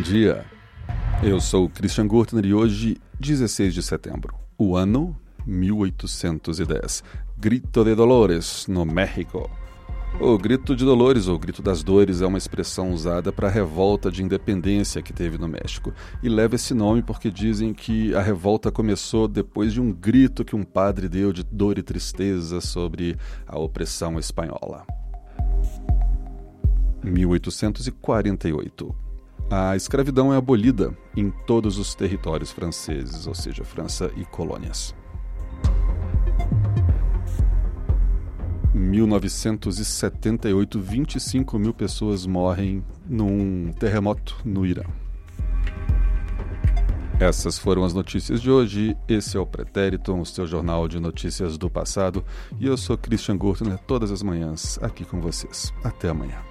dia. Eu sou Christian Gurtner e hoje, 16 de setembro, o ano 1810. Grito de Dolores, no México. O grito de Dolores, ou grito das dores, é uma expressão usada para a revolta de independência que teve no México. E leva esse nome porque dizem que a revolta começou depois de um grito que um padre deu de dor e tristeza sobre a opressão espanhola. 1848. A escravidão é abolida em todos os territórios franceses, ou seja, França e colônias. 1978, 25 mil pessoas morrem num terremoto no Irã. Essas foram as notícias de hoje. Esse é o Pretérito, o seu jornal de notícias do passado. E eu sou Christian Gurtner, todas as manhãs aqui com vocês. Até amanhã.